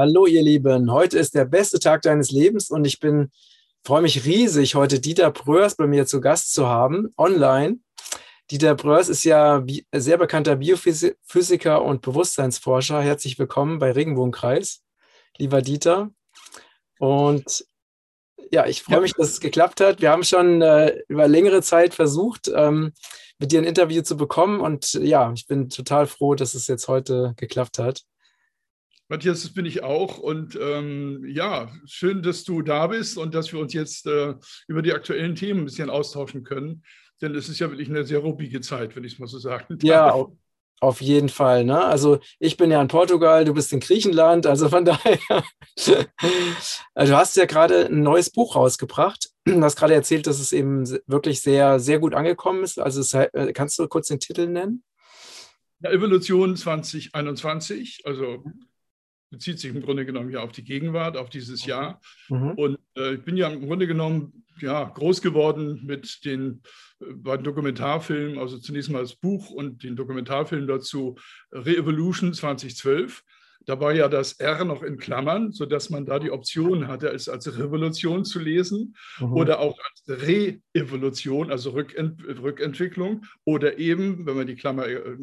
Hallo ihr Lieben, heute ist der beste Tag deines Lebens und ich bin freue mich riesig, heute Dieter Bröers bei mir zu Gast zu haben, online. Dieter Bröers ist ja sehr bekannter Biophysiker und Bewusstseinsforscher. Herzlich willkommen bei Regenbogenkreis, lieber Dieter. Und ja, ich freue mich, dass es geklappt hat. Wir haben schon äh, über längere Zeit versucht, ähm, mit dir ein Interview zu bekommen. Und ja, ich bin total froh, dass es jetzt heute geklappt hat. Matthias, das bin ich auch. Und ähm, ja, schön, dass du da bist und dass wir uns jetzt äh, über die aktuellen Themen ein bisschen austauschen können. Denn es ist ja wirklich eine sehr ruppige Zeit, wenn ich es mal so sagen darf. Ja, auf jeden Fall. Ne? Also ich bin ja in Portugal, du bist in Griechenland. Also von daher, also du hast ja gerade ein neues Buch rausgebracht. Du hast gerade erzählt, dass es eben wirklich sehr, sehr gut angekommen ist. Also es, äh, kannst du kurz den Titel nennen? Ja, Evolution 2021, also bezieht sich im Grunde genommen ja auf die Gegenwart, auf dieses Jahr. Mhm. Und äh, ich bin ja im Grunde genommen ja, groß geworden mit den äh, beiden Dokumentarfilmen, also zunächst mal das Buch und den Dokumentarfilm dazu Re-Evolution 2012. Da war ja das R noch in Klammern, sodass man da die Option hatte, es als Revolution zu lesen mhm. oder auch als Re-Evolution, also Rückent Rückentwicklung oder eben, wenn man die Klammer äh,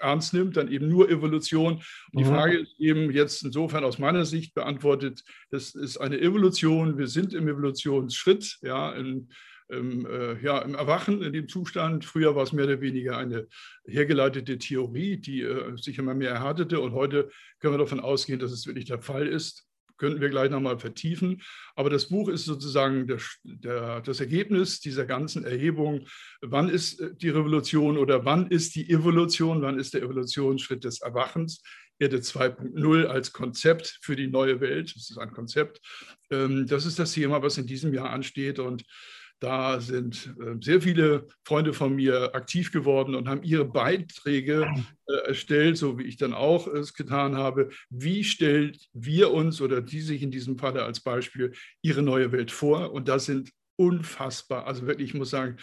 ernst nimmt, dann eben nur Evolution. Und mhm. die Frage ist eben jetzt insofern aus meiner Sicht beantwortet, das ist eine Evolution, wir sind im Evolutionsschritt, ja, in, im, äh, ja, im Erwachen in dem Zustand. Früher war es mehr oder weniger eine hergeleitete Theorie, die äh, sich immer mehr erhärtete. Und heute können wir davon ausgehen, dass es wirklich der Fall ist. Könnten wir gleich nochmal vertiefen. Aber das Buch ist sozusagen der, der, das Ergebnis dieser ganzen Erhebung. Wann ist äh, die Revolution oder wann ist die Evolution? Wann ist der Evolutionsschritt des Erwachens? Erde 2.0 als Konzept für die neue Welt. Das ist ein Konzept. Ähm, das ist das Thema, was in diesem Jahr ansteht. Und da sind äh, sehr viele Freunde von mir aktiv geworden und haben ihre Beiträge äh, erstellt, so wie ich dann auch es getan habe. Wie stellt wir uns oder die sich in diesem Falle als Beispiel ihre neue Welt vor? Und das sind unfassbar, also wirklich, ich muss sagen,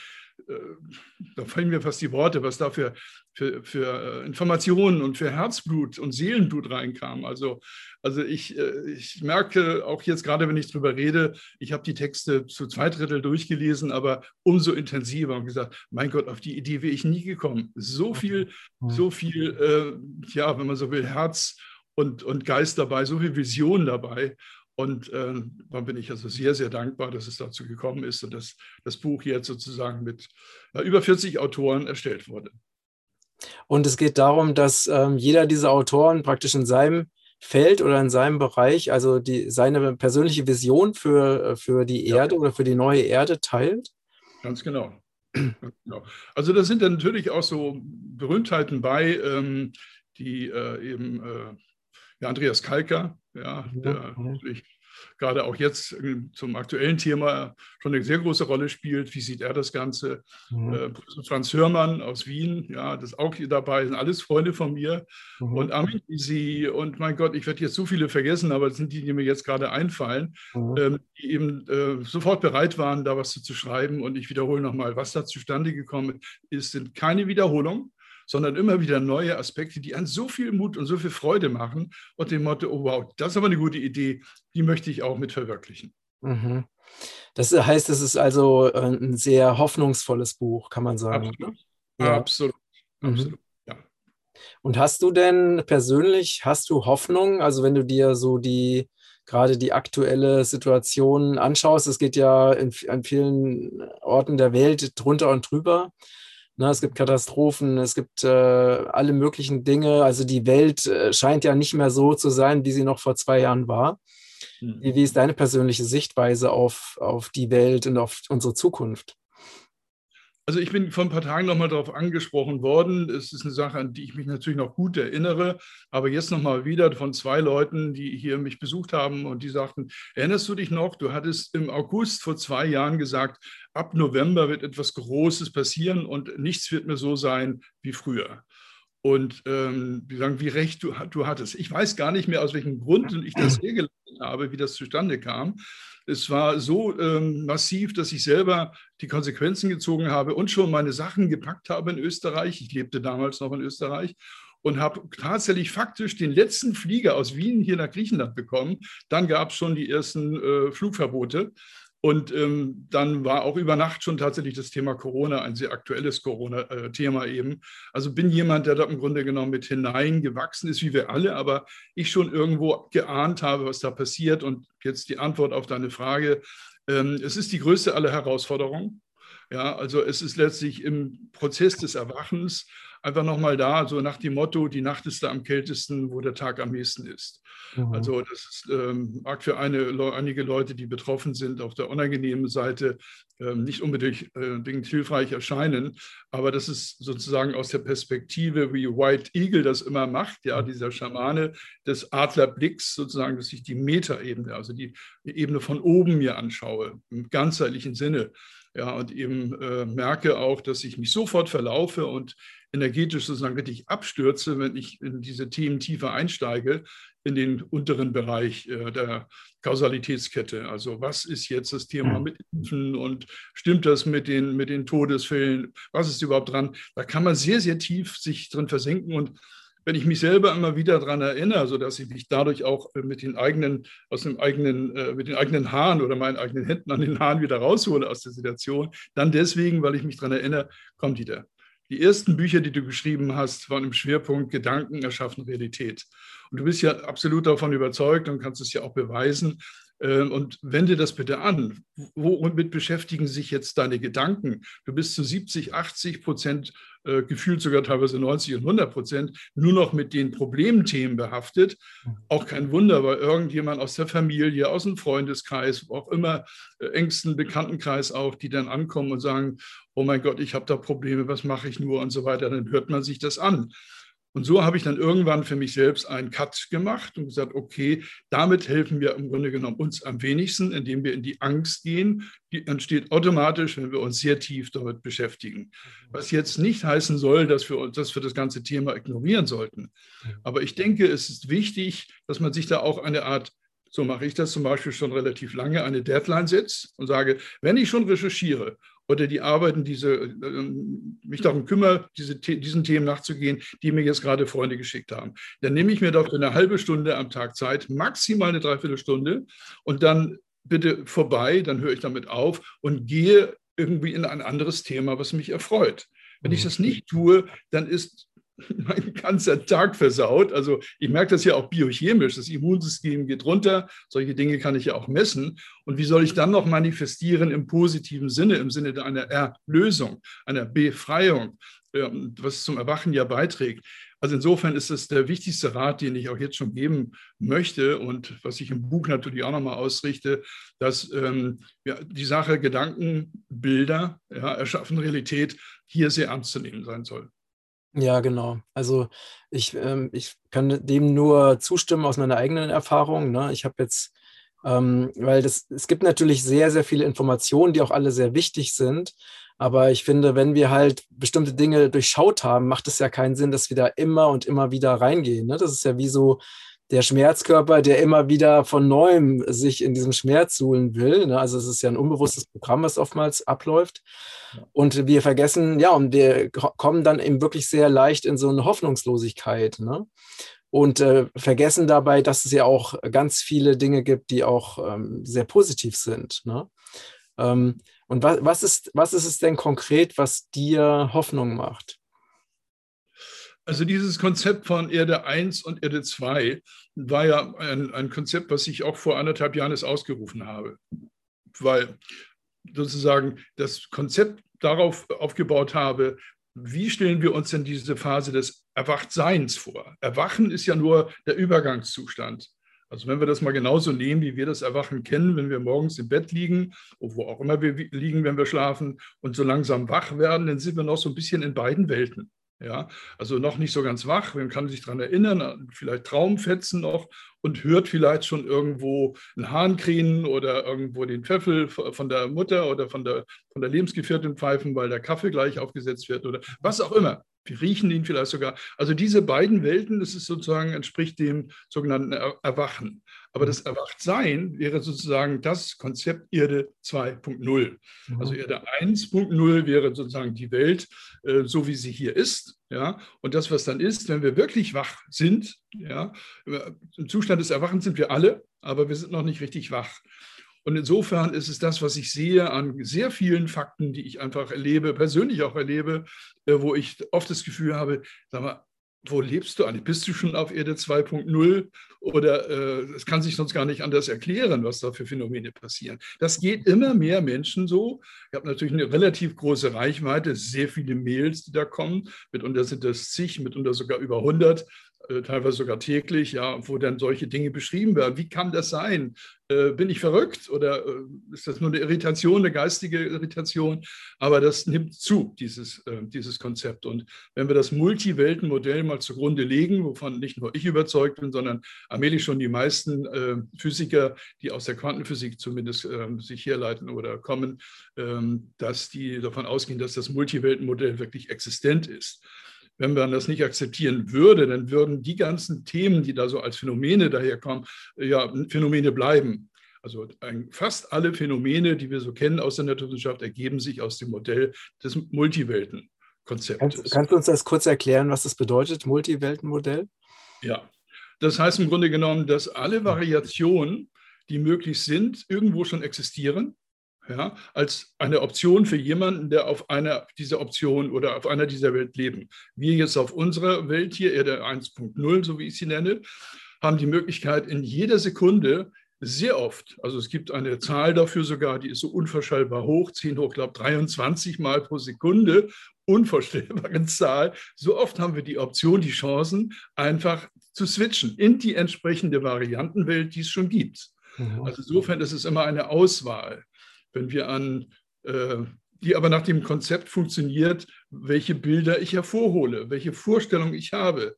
da fallen mir fast die Worte, was da für, für, für äh, Informationen und für Herzblut und Seelenblut reinkam. Also, also ich, äh, ich merke auch jetzt gerade, wenn ich darüber rede, ich habe die Texte zu zwei Drittel durchgelesen, aber umso intensiver und gesagt, mein Gott, auf die Idee wäre ich nie gekommen. So viel, so viel, äh, ja, wenn man so will, Herz und, und Geist dabei, so viel Vision dabei. Und äh, da bin ich also sehr, sehr dankbar, dass es dazu gekommen ist und dass das Buch jetzt sozusagen mit äh, über 40 Autoren erstellt wurde. Und es geht darum, dass ähm, jeder dieser Autoren praktisch in seinem Feld oder in seinem Bereich, also die, seine persönliche Vision für, äh, für die Erde ja. oder für die neue Erde teilt. Ganz genau. Ganz genau. Also da sind dann natürlich auch so Berühmtheiten bei, ähm, die äh, eben äh, ja, Andreas Kalker, ja, der natürlich gerade auch jetzt zum aktuellen Thema schon eine sehr große Rolle spielt. Wie sieht er das Ganze? Mhm. Äh, Franz Hörmann aus Wien, ja, das ist auch hier dabei, sind alles Freunde von mir. Mhm. Und Armin Sie und mein Gott, ich werde jetzt so viele vergessen, aber das sind die, die mir jetzt gerade einfallen, mhm. ähm, die eben äh, sofort bereit waren, da was zu, zu schreiben. Und ich wiederhole nochmal, was da zustande gekommen ist, sind keine Wiederholungen sondern immer wieder neue Aspekte, die an so viel Mut und so viel Freude machen und dem Motto, oh wow, das ist aber eine gute Idee, die möchte ich auch mit verwirklichen. Mhm. Das heißt, es ist also äh, ein sehr hoffnungsvolles Buch, kann man sagen. Absolut. Ja. Absolut. Mhm. Absolut. Ja. Und hast du denn persönlich, hast du Hoffnung? Also wenn du dir so die gerade die aktuelle Situation anschaust, es geht ja in, an vielen Orten der Welt drunter und drüber. Ne, es gibt Katastrophen, es gibt äh, alle möglichen Dinge. Also die Welt äh, scheint ja nicht mehr so zu sein, wie sie noch vor zwei Jahren war. Mhm. Wie, wie ist deine persönliche Sichtweise auf, auf die Welt und auf unsere Zukunft? Also ich bin vor ein paar Tagen nochmal darauf angesprochen worden. Es ist eine Sache, an die ich mich natürlich noch gut erinnere, aber jetzt nochmal wieder von zwei Leuten, die hier mich besucht haben und die sagten, erinnerst du dich noch, du hattest im August vor zwei Jahren gesagt, ab November wird etwas Großes passieren und nichts wird mehr so sein wie früher. Und ähm, die sagen, wie recht du, du hattest. Ich weiß gar nicht mehr, aus welchem Grund ich das hergeleitet habe, wie das zustande kam. Es war so ähm, massiv, dass ich selber die Konsequenzen gezogen habe und schon meine Sachen gepackt habe in Österreich. Ich lebte damals noch in Österreich und habe tatsächlich faktisch den letzten Flieger aus Wien hier nach Griechenland bekommen. Dann gab es schon die ersten äh, Flugverbote. Und ähm, dann war auch über Nacht schon tatsächlich das Thema Corona ein sehr aktuelles Corona-Thema eben. Also bin jemand, der da im Grunde genommen mit hineingewachsen ist, wie wir alle, aber ich schon irgendwo geahnt habe, was da passiert. Und jetzt die Antwort auf deine Frage. Ähm, es ist die größte aller Herausforderungen. Ja, also es ist letztlich im Prozess des Erwachens einfach nochmal da, so nach dem Motto, die Nacht ist da am kältesten, wo der Tag am nächsten ist. Mhm. Also das ist, ähm, mag für eine, einige Leute, die betroffen sind, auf der unangenehmen Seite ähm, nicht unbedingt äh, hilfreich erscheinen, aber das ist sozusagen aus der Perspektive, wie White Eagle das immer macht, ja, mhm. dieser Schamane des Adlerblicks, sozusagen, dass ich die Metaebene, also die, die Ebene von oben mir anschaue, im ganzheitlichen Sinne. Ja, und eben äh, merke auch, dass ich mich sofort verlaufe und energetisch sozusagen richtig abstürze, wenn ich in diese Themen tiefer einsteige, in den unteren Bereich äh, der Kausalitätskette. Also was ist jetzt das Thema mit Impfen und stimmt das mit den, mit den Todesfällen? Was ist überhaupt dran? Da kann man sehr, sehr tief sich drin versenken und wenn ich mich selber immer wieder daran erinnere, sodass ich mich dadurch auch äh, mit den eigenen, aus dem eigenen, äh, mit den eigenen Haaren oder meinen eigenen Händen an den Haaren wieder raushole aus der Situation, dann deswegen, weil ich mich daran erinnere, kommt wieder. Die ersten Bücher, die du geschrieben hast, waren im Schwerpunkt Gedanken erschaffen Realität. Und du bist ja absolut davon überzeugt und kannst es ja auch beweisen. Ähm, und wende das bitte an. Womit beschäftigen sich jetzt deine Gedanken? Du bist zu 70, 80 Prozent, äh, gefühlt sogar teilweise 90 und 100 Prozent, nur noch mit den Problemthemen behaftet. Auch kein Wunder, weil irgendjemand aus der Familie, aus dem Freundeskreis, auch immer äh, engsten Bekanntenkreis auch, die dann ankommen und sagen, oh mein Gott, ich habe da Probleme, was mache ich nur und so weiter, dann hört man sich das an. Und so habe ich dann irgendwann für mich selbst einen Cut gemacht und gesagt, okay, damit helfen wir im Grunde genommen uns am wenigsten, indem wir in die Angst gehen. Die entsteht automatisch, wenn wir uns sehr tief damit beschäftigen. Was jetzt nicht heißen soll, dass wir, dass wir das ganze Thema ignorieren sollten. Aber ich denke, es ist wichtig, dass man sich da auch eine Art so mache ich das zum Beispiel schon relativ lange, eine Deadline setzt und sage, wenn ich schon recherchiere oder die Arbeiten, diese, äh, mich darum kümmere, diese, diesen Themen nachzugehen, die mir jetzt gerade Freunde geschickt haben. Dann nehme ich mir doch eine halbe Stunde am Tag Zeit, maximal eine Dreiviertelstunde und dann bitte vorbei, dann höre ich damit auf und gehe irgendwie in ein anderes Thema, was mich erfreut. Wenn ich mhm. das nicht tue, dann ist mein ganzer Tag versaut. Also ich merke das ja auch biochemisch. Das Immunsystem geht runter. Solche Dinge kann ich ja auch messen. Und wie soll ich dann noch manifestieren im positiven Sinne, im Sinne einer Erlösung, einer Befreiung, ähm, was zum Erwachen ja beiträgt? Also insofern ist das der wichtigste Rat, den ich auch jetzt schon geben möchte und was ich im Buch natürlich auch nochmal ausrichte, dass ähm, ja, die Sache Gedanken, Bilder, ja, erschaffen Realität hier sehr ernst zu nehmen sein soll. Ja, genau. Also ich, ähm, ich kann dem nur zustimmen aus meiner eigenen Erfahrung. Ne? Ich habe jetzt, ähm, weil das, es gibt natürlich sehr, sehr viele Informationen, die auch alle sehr wichtig sind. Aber ich finde, wenn wir halt bestimmte Dinge durchschaut haben, macht es ja keinen Sinn, dass wir da immer und immer wieder reingehen. Ne? Das ist ja wie so, der Schmerzkörper, der immer wieder von neuem sich in diesem Schmerz suhlen will. Ne? Also es ist ja ein unbewusstes Programm, was oftmals abläuft. Und wir vergessen, ja, und wir kommen dann eben wirklich sehr leicht in so eine Hoffnungslosigkeit. Ne? Und äh, vergessen dabei, dass es ja auch ganz viele Dinge gibt, die auch ähm, sehr positiv sind. Ne? Ähm, und was, was, ist, was ist es denn konkret, was dir Hoffnung macht? Also dieses Konzept von Erde 1 und Erde 2 war ja ein, ein Konzept, was ich auch vor anderthalb Jahren ausgerufen habe, weil sozusagen das Konzept darauf aufgebaut habe, wie stellen wir uns denn diese Phase des Erwachtseins vor? Erwachen ist ja nur der Übergangszustand. Also wenn wir das mal genauso nehmen, wie wir das Erwachen kennen, wenn wir morgens im Bett liegen, wo auch immer wir liegen, wenn wir schlafen und so langsam wach werden, dann sind wir noch so ein bisschen in beiden Welten. Ja, also noch nicht so ganz wach, man kann sich daran erinnern, vielleicht Traumfetzen noch und hört vielleicht schon irgendwo einen Hahn krähen oder irgendwo den Pfeffel von der Mutter oder von der, von der Lebensgefährtin pfeifen, weil der Kaffee gleich aufgesetzt wird oder was auch immer. Wir riechen ihn vielleicht sogar. Also diese beiden Welten, das ist sozusagen, entspricht dem sogenannten Erwachen. Aber das Erwachtsein wäre sozusagen das Konzept Erde 2.0. Mhm. Also Erde 1.0 wäre sozusagen die Welt, äh, so wie sie hier ist. Ja? Und das, was dann ist, wenn wir wirklich wach sind, ja, im Zustand des Erwachens sind wir alle, aber wir sind noch nicht richtig wach. Und insofern ist es das, was ich sehe an sehr vielen Fakten, die ich einfach erlebe, persönlich auch erlebe, äh, wo ich oft das Gefühl habe, sag mal, wo lebst du eigentlich? Bist du schon auf Erde 2.0 oder äh, es kann sich sonst gar nicht anders erklären, was da für Phänomene passieren. Das geht immer mehr Menschen so. Ich habe natürlich eine relativ große Reichweite, sehr viele Mails, die da kommen. Mitunter sind das zig, mitunter sogar über 100 äh, teilweise sogar täglich, ja, wo dann solche Dinge beschrieben werden. Wie kann das sein? Äh, bin ich verrückt oder äh, ist das nur eine Irritation, eine geistige Irritation? Aber das nimmt zu, dieses, äh, dieses Konzept. Und wenn wir das Multiweltenmodell mal zugrunde legen, wovon nicht nur ich überzeugt bin, sondern allmählich schon die meisten äh, Physiker, die aus der Quantenphysik zumindest ähm, sich herleiten oder kommen, ähm, dass die davon ausgehen, dass das Multiweltenmodell wirklich existent ist wenn man das nicht akzeptieren würde, dann würden die ganzen Themen, die da so als Phänomene daherkommen, ja, Phänomene bleiben. Also fast alle Phänomene, die wir so kennen aus der Naturwissenschaft, ergeben sich aus dem Modell des Multiweltenkonzeptes. Kannst, kannst du uns das kurz erklären, was das bedeutet, Multiweltenmodell? Ja, das heißt im Grunde genommen, dass alle Variationen, die möglich sind, irgendwo schon existieren ja, als eine Option für jemanden, der auf einer dieser Optionen oder auf einer dieser Welt leben. Wir jetzt auf unserer Welt hier, Erde 1.0, so wie ich sie nenne, haben die Möglichkeit, in jeder Sekunde sehr oft, also es gibt eine Zahl dafür sogar, die ist so unvorstellbar hoch, 10 hoch, glaube 23 Mal pro Sekunde, unvorstellbare Zahl. So oft haben wir die Option, die Chancen, einfach zu switchen in die entsprechende Variantenwelt, die es schon gibt. Mhm. Also insofern ist es immer eine Auswahl wenn wir an, äh, die aber nach dem Konzept funktioniert, welche Bilder ich hervorhole, welche Vorstellung ich habe.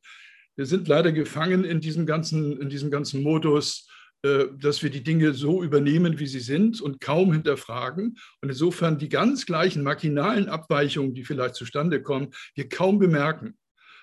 Wir sind leider gefangen in diesem ganzen, in diesem ganzen Modus, äh, dass wir die Dinge so übernehmen, wie sie sind und kaum hinterfragen. Und insofern die ganz gleichen machinalen Abweichungen, die vielleicht zustande kommen, wir kaum bemerken.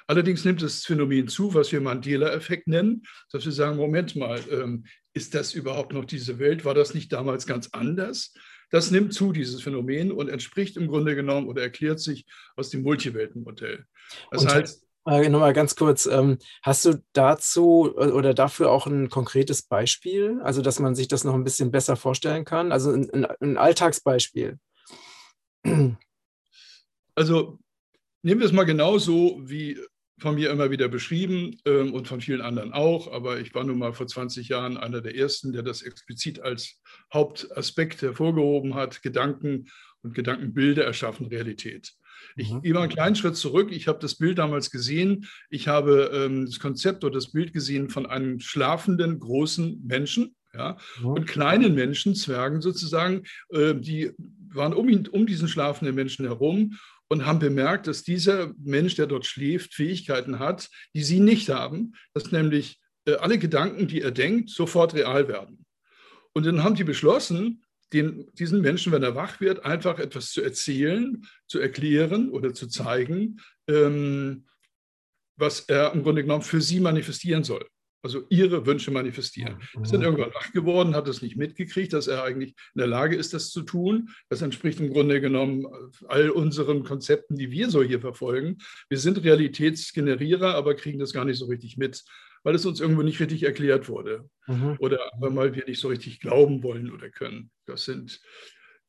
Allerdings nimmt das Phänomen zu, was wir Mandela-Effekt nennen, dass wir sagen, Moment mal, ähm, ist das überhaupt noch diese Welt? War das nicht damals ganz anders? Das nimmt zu, dieses Phänomen, und entspricht im Grunde genommen oder erklärt sich aus dem Multiweltenmodell. Das und heißt, äh, Nochmal ganz kurz, ähm, hast du dazu äh, oder dafür auch ein konkretes Beispiel, also dass man sich das noch ein bisschen besser vorstellen kann? Also ein, ein, ein Alltagsbeispiel. Also nehmen wir es mal genauso, wie von mir immer wieder beschrieben ähm, und von vielen anderen auch. Aber ich war nun mal vor 20 Jahren einer der Ersten, der das explizit als Hauptaspekt hervorgehoben hat. Gedanken und Gedankenbilder erschaffen Realität. Ich mhm. gehe mal einen kleinen Schritt zurück. Ich habe das Bild damals gesehen. Ich habe ähm, das Konzept oder das Bild gesehen von einem schlafenden großen Menschen, ja, mhm. und kleinen Menschen, Zwergen sozusagen, äh, die waren um, ihn, um diesen schlafenden Menschen herum und haben bemerkt, dass dieser Mensch, der dort schläft, Fähigkeiten hat, die sie nicht haben, dass nämlich äh, alle Gedanken, die er denkt, sofort real werden. Und dann haben die beschlossen, den, diesen Menschen, wenn er wach wird, einfach etwas zu erzählen, zu erklären oder zu zeigen, ähm, was er im Grunde genommen für sie manifestieren soll also ihre Wünsche manifestieren. Ist dann mhm. irgendwann wach geworden, hat es nicht mitgekriegt, dass er eigentlich in der Lage ist, das zu tun. Das entspricht im Grunde genommen all unseren Konzepten, die wir so hier verfolgen. Wir sind Realitätsgenerierer, aber kriegen das gar nicht so richtig mit, weil es uns irgendwo nicht richtig erklärt wurde. Mhm. Oder weil wir nicht so richtig glauben wollen oder können. Das sind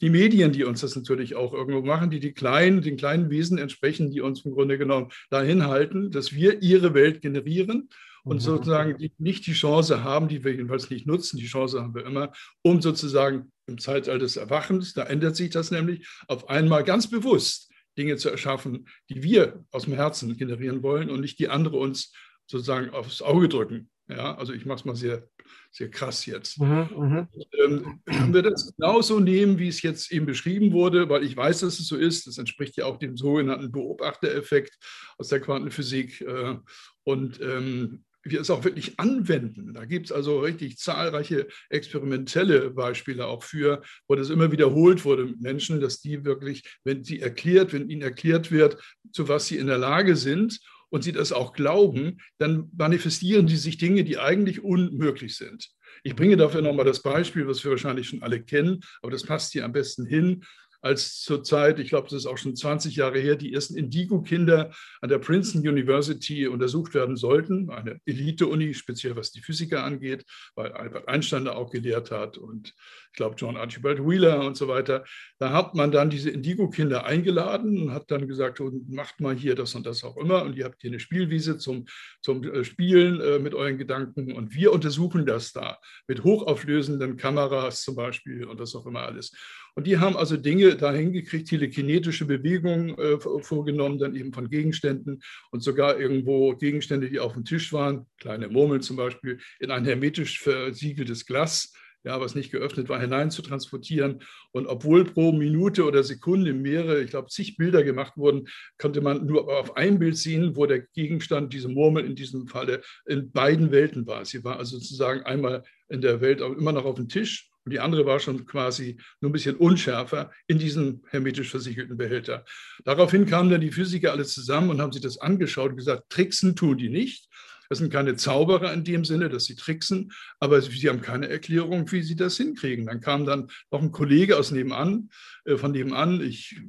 die Medien, die uns das natürlich auch irgendwo machen, die, die kleinen, den kleinen Wesen entsprechen, die uns im Grunde genommen dahin halten, dass wir ihre Welt generieren und mhm. sozusagen die nicht die Chance haben, die wir jedenfalls nicht nutzen, die Chance haben wir immer, um sozusagen im Zeitalter des Erwachens, da ändert sich das nämlich, auf einmal ganz bewusst Dinge zu erschaffen, die wir aus dem Herzen generieren wollen und nicht die andere uns sozusagen aufs Auge drücken. Ja, also ich mache es mal sehr, sehr krass jetzt. Mhm, mhm. ähm, wenn wir das genauso nehmen, wie es jetzt eben beschrieben wurde, weil ich weiß, dass es so ist, das entspricht ja auch dem sogenannten Beobachtereffekt aus der Quantenphysik. Äh, und ähm, wir es auch wirklich anwenden. Da gibt es also richtig zahlreiche experimentelle Beispiele auch für, wo das immer wiederholt wurde mit Menschen, dass die wirklich, wenn sie erklärt, wenn ihnen erklärt wird, zu was sie in der Lage sind und sie das auch glauben, dann manifestieren die sich Dinge, die eigentlich unmöglich sind. Ich bringe dafür nochmal das Beispiel, was wir wahrscheinlich schon alle kennen, aber das passt hier am besten hin als zurzeit, ich glaube, das ist auch schon 20 Jahre her, die ersten Indigo-Kinder an der Princeton University untersucht werden sollten. Eine Elite-Uni, speziell was die Physiker angeht, weil Albert Einstein da auch gelehrt hat und ich glaube John Archibald Wheeler und so weiter. Da hat man dann diese Indigo-Kinder eingeladen und hat dann gesagt, oh, macht mal hier das und das auch immer und ihr habt hier eine Spielwiese zum, zum äh, Spielen äh, mit euren Gedanken und wir untersuchen das da mit hochauflösenden Kameras zum Beispiel und das auch immer alles. Und die haben also Dinge da hingekriegt, telekinetische Bewegungen äh, vorgenommen, dann eben von Gegenständen und sogar irgendwo Gegenstände, die auf dem Tisch waren, kleine Murmeln zum Beispiel, in ein hermetisch versiegeltes Glas ja, was nicht geöffnet war, hinein zu transportieren. Und obwohl pro Minute oder Sekunde mehrere, ich glaube, zig Bilder gemacht wurden, konnte man nur auf ein Bild sehen, wo der Gegenstand, diese Murmel in diesem Falle, in beiden Welten war. Sie war also sozusagen einmal in der Welt immer noch auf dem Tisch und die andere war schon quasi nur ein bisschen unschärfer in diesem hermetisch versiegelten Behälter. Daraufhin kamen dann die Physiker alle zusammen und haben sich das angeschaut und gesagt, tricksen tun die nicht. Das sind keine Zauberer in dem Sinne, dass sie tricksen, aber sie haben keine Erklärung, wie sie das hinkriegen. Dann kam dann noch ein Kollege aus nebenan, äh, von nebenan, ich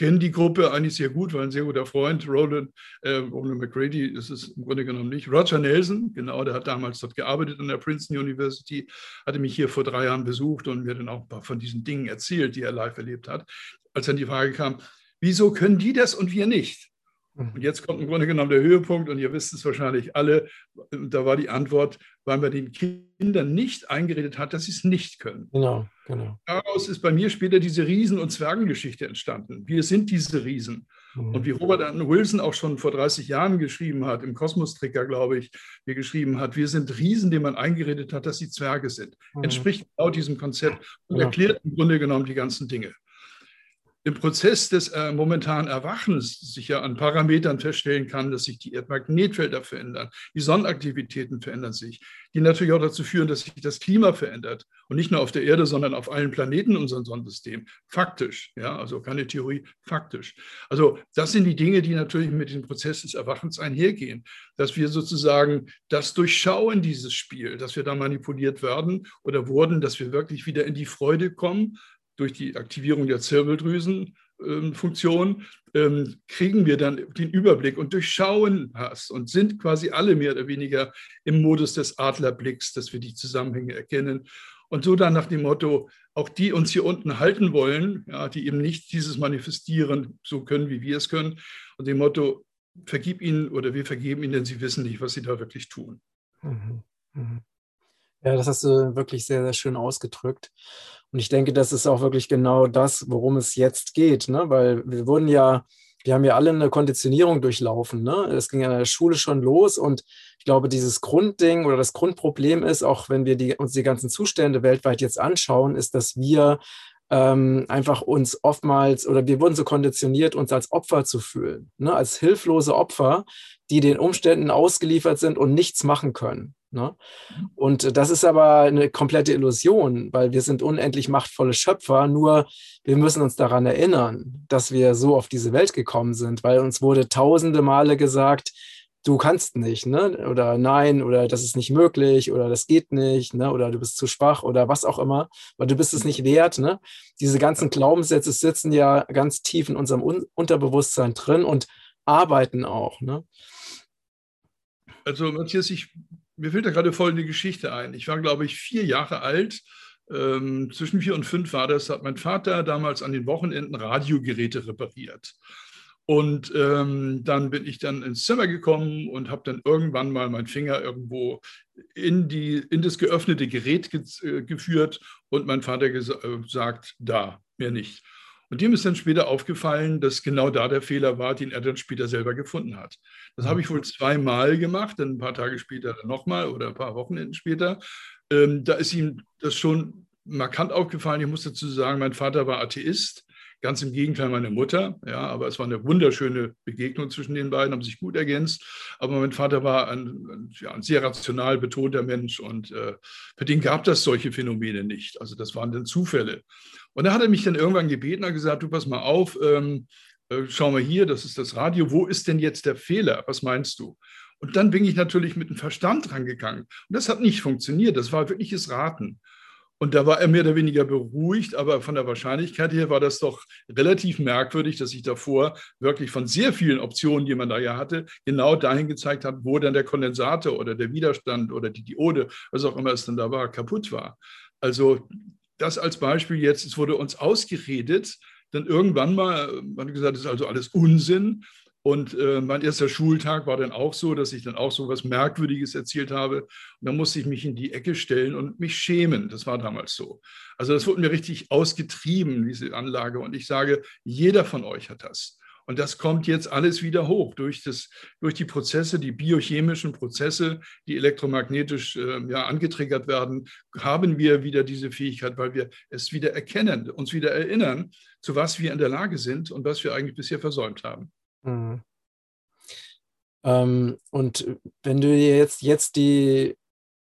kenne die Gruppe eigentlich sehr gut, war ein sehr guter Freund. Roland, äh, Roland McGrady ist es im Grunde genommen nicht. Roger Nelson, genau, der hat damals dort gearbeitet an der Princeton University, hatte mich hier vor drei Jahren besucht und mir dann auch ein paar von diesen Dingen erzählt, die er live erlebt hat. Als dann die Frage kam, wieso können die das und wir nicht? Und mhm. jetzt kommt im Grunde genommen der Höhepunkt, und ihr wisst es wahrscheinlich alle, da war die Antwort, weil man den Kindern nicht eingeredet hat, dass sie es nicht können. Genau, genau. Daraus ist bei mir später diese Riesen- und Zwergengeschichte entstanden. Wir sind diese Riesen. Mhm. Und wie Robert Anton Wilson auch schon vor 30 Jahren geschrieben hat, im Kosmos-Tricker, glaube ich, wie geschrieben hat, wir sind Riesen, denen man eingeredet hat, dass sie Zwerge sind. Mhm. Entspricht genau diesem Konzept und ja. erklärt im Grunde genommen die ganzen Dinge im Prozess des äh, momentanen Erwachens sich ja an Parametern feststellen kann, dass sich die Erdmagnetfelder verändern, die Sonnenaktivitäten verändern sich, die natürlich auch dazu führen, dass sich das Klima verändert und nicht nur auf der Erde, sondern auf allen Planeten in unserem Sonnensystem. Faktisch, ja, also keine Theorie, faktisch. Also das sind die Dinge, die natürlich mit dem Prozess des Erwachens einhergehen, dass wir sozusagen das durchschauen, dieses Spiel, dass wir da manipuliert werden oder wurden, dass wir wirklich wieder in die Freude kommen, durch die Aktivierung der Zirbeldrüsenfunktion ähm, kriegen wir dann den Überblick und durchschauen das und sind quasi alle mehr oder weniger im Modus des Adlerblicks, dass wir die Zusammenhänge erkennen. Und so dann nach dem Motto, auch die uns hier unten halten wollen, ja, die eben nicht dieses manifestieren so können, wie wir es können, und dem Motto, vergib ihnen oder wir vergeben ihnen, denn sie wissen nicht, was sie da wirklich tun. Mhm. Mhm. Ja, das hast du wirklich sehr, sehr schön ausgedrückt. Und ich denke, das ist auch wirklich genau das, worum es jetzt geht, ne? weil wir wurden ja, wir haben ja alle eine Konditionierung durchlaufen. Ne? Es ging ja in der Schule schon los und ich glaube, dieses Grundding oder das Grundproblem ist, auch wenn wir die, uns die ganzen Zustände weltweit jetzt anschauen, ist, dass wir ähm, einfach uns oftmals oder wir wurden so konditioniert, uns als Opfer zu fühlen, ne? als hilflose Opfer, die den Umständen ausgeliefert sind und nichts machen können. Ne? Und das ist aber eine komplette Illusion, weil wir sind unendlich machtvolle Schöpfer, nur wir müssen uns daran erinnern, dass wir so auf diese Welt gekommen sind, weil uns wurde tausende Male gesagt, du kannst nicht, ne? Oder nein, oder das ist nicht möglich, oder das geht nicht, ne? Oder du bist zu schwach oder was auch immer, weil du bist es nicht wert, ne? Diese ganzen Glaubenssätze sitzen ja ganz tief in unserem Un Unterbewusstsein drin und arbeiten auch, ne? Also Matthias, ich mir fällt da gerade folgende Geschichte ein. Ich war, glaube ich, vier Jahre alt. Ähm, zwischen vier und fünf war das, hat mein Vater damals an den Wochenenden Radiogeräte repariert. Und ähm, dann bin ich dann ins Zimmer gekommen und habe dann irgendwann mal meinen Finger irgendwo in, die, in das geöffnete Gerät ge äh, geführt und mein Vater gesagt, da, mehr nicht. Und dem ist dann später aufgefallen, dass genau da der Fehler war, den er dann später selber gefunden hat. Das habe ich wohl zweimal gemacht, dann ein paar Tage später nochmal oder ein paar Wochenenden später. Ähm, da ist ihm das schon markant aufgefallen. Ich muss dazu sagen, mein Vater war Atheist. Ganz im Gegenteil meine Mutter. Ja, aber es war eine wunderschöne Begegnung zwischen den beiden, haben sich gut ergänzt. Aber mein Vater war ein, ja, ein sehr rational betonter Mensch und äh, für den gab das solche Phänomene nicht. Also das waren dann Zufälle. Und da hat er mich dann irgendwann gebeten und gesagt, du pass mal auf, ähm, äh, schau mal hier, das ist das Radio, wo ist denn jetzt der Fehler? Was meinst du? Und dann bin ich natürlich mit dem Verstand rangegangen. Und das hat nicht funktioniert. Das war wirkliches Raten. Und da war er mehr oder weniger beruhigt, aber von der Wahrscheinlichkeit her war das doch relativ merkwürdig, dass ich davor wirklich von sehr vielen Optionen, die man da ja hatte, genau dahin gezeigt habe, wo dann der Kondensator oder der Widerstand oder die Diode, was auch immer es dann da war, kaputt war. Also das als Beispiel jetzt, es wurde uns ausgeredet, dann irgendwann mal, man hat gesagt, das ist also alles Unsinn. Und äh, mein erster Schultag war dann auch so, dass ich dann auch so was Merkwürdiges erzählt habe. Und dann musste ich mich in die Ecke stellen und mich schämen. Das war damals so. Also das wurde mir richtig ausgetrieben, diese Anlage. Und ich sage, jeder von euch hat das. Und das kommt jetzt alles wieder hoch durch, das, durch die Prozesse, die biochemischen Prozesse, die elektromagnetisch äh, ja, angetriggert werden, haben wir wieder diese Fähigkeit, weil wir es wieder erkennen, uns wieder erinnern, zu was wir in der Lage sind und was wir eigentlich bisher versäumt haben. Mhm. Ähm, und wenn du dir jetzt, jetzt die,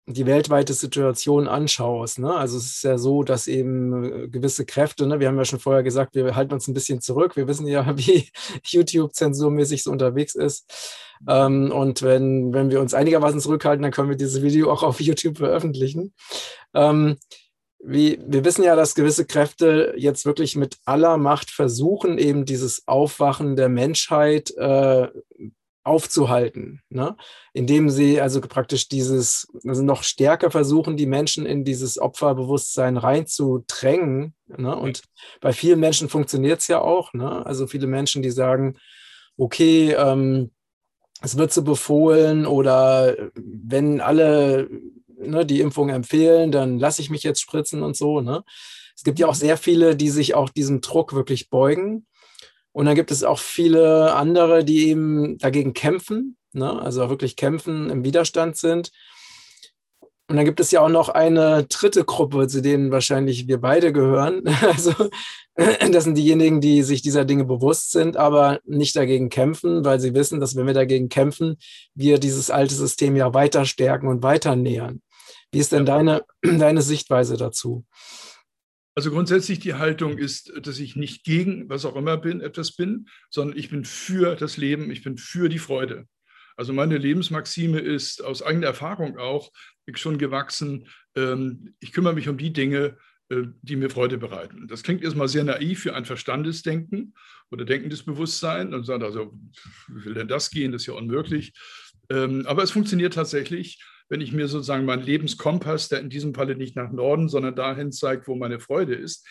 die weltweite Situation anschaust, ne? also es ist ja so, dass eben äh, gewisse Kräfte, ne? wir haben ja schon vorher gesagt, wir halten uns ein bisschen zurück, wir wissen ja, wie YouTube zensurmäßig so unterwegs ist. Ähm, und wenn, wenn wir uns einigermaßen zurückhalten, dann können wir dieses Video auch auf YouTube veröffentlichen. Ähm, wie, wir wissen ja, dass gewisse Kräfte jetzt wirklich mit aller Macht versuchen, eben dieses Aufwachen der Menschheit äh, aufzuhalten, ne? indem sie also praktisch dieses, also noch stärker versuchen, die Menschen in dieses Opferbewusstsein reinzudrängen. Ne? Und bei vielen Menschen funktioniert es ja auch. Ne? Also viele Menschen, die sagen, okay, ähm, es wird so befohlen oder wenn alle ne, die Impfung empfehlen, dann lasse ich mich jetzt spritzen und so. Ne? Es gibt ja auch sehr viele, die sich auch diesem Druck wirklich beugen. Und dann gibt es auch viele andere, die eben dagegen kämpfen, ne? also wirklich kämpfen, im Widerstand sind. Und dann gibt es ja auch noch eine dritte Gruppe, zu denen wahrscheinlich wir beide gehören. Also das sind diejenigen, die sich dieser Dinge bewusst sind, aber nicht dagegen kämpfen, weil sie wissen, dass wenn wir dagegen kämpfen, wir dieses alte System ja weiter stärken und weiter nähern. Wie ist denn deine, deine Sichtweise dazu? Also grundsätzlich die Haltung ist, dass ich nicht gegen was auch immer bin, etwas bin, sondern ich bin für das Leben, ich bin für die Freude. Also meine Lebensmaxime ist aus eigener Erfahrung auch schon gewachsen, ähm, ich kümmere mich um die Dinge, äh, die mir Freude bereiten. Das klingt erstmal sehr naiv für ein Verstandesdenken oder denkendes Bewusstsein und sagt also, wie will denn das gehen? Das ist ja unmöglich. Ähm, aber es funktioniert tatsächlich wenn ich mir sozusagen meinen Lebenskompass, der in diesem Falle nicht nach Norden, sondern dahin zeigt, wo meine Freude ist,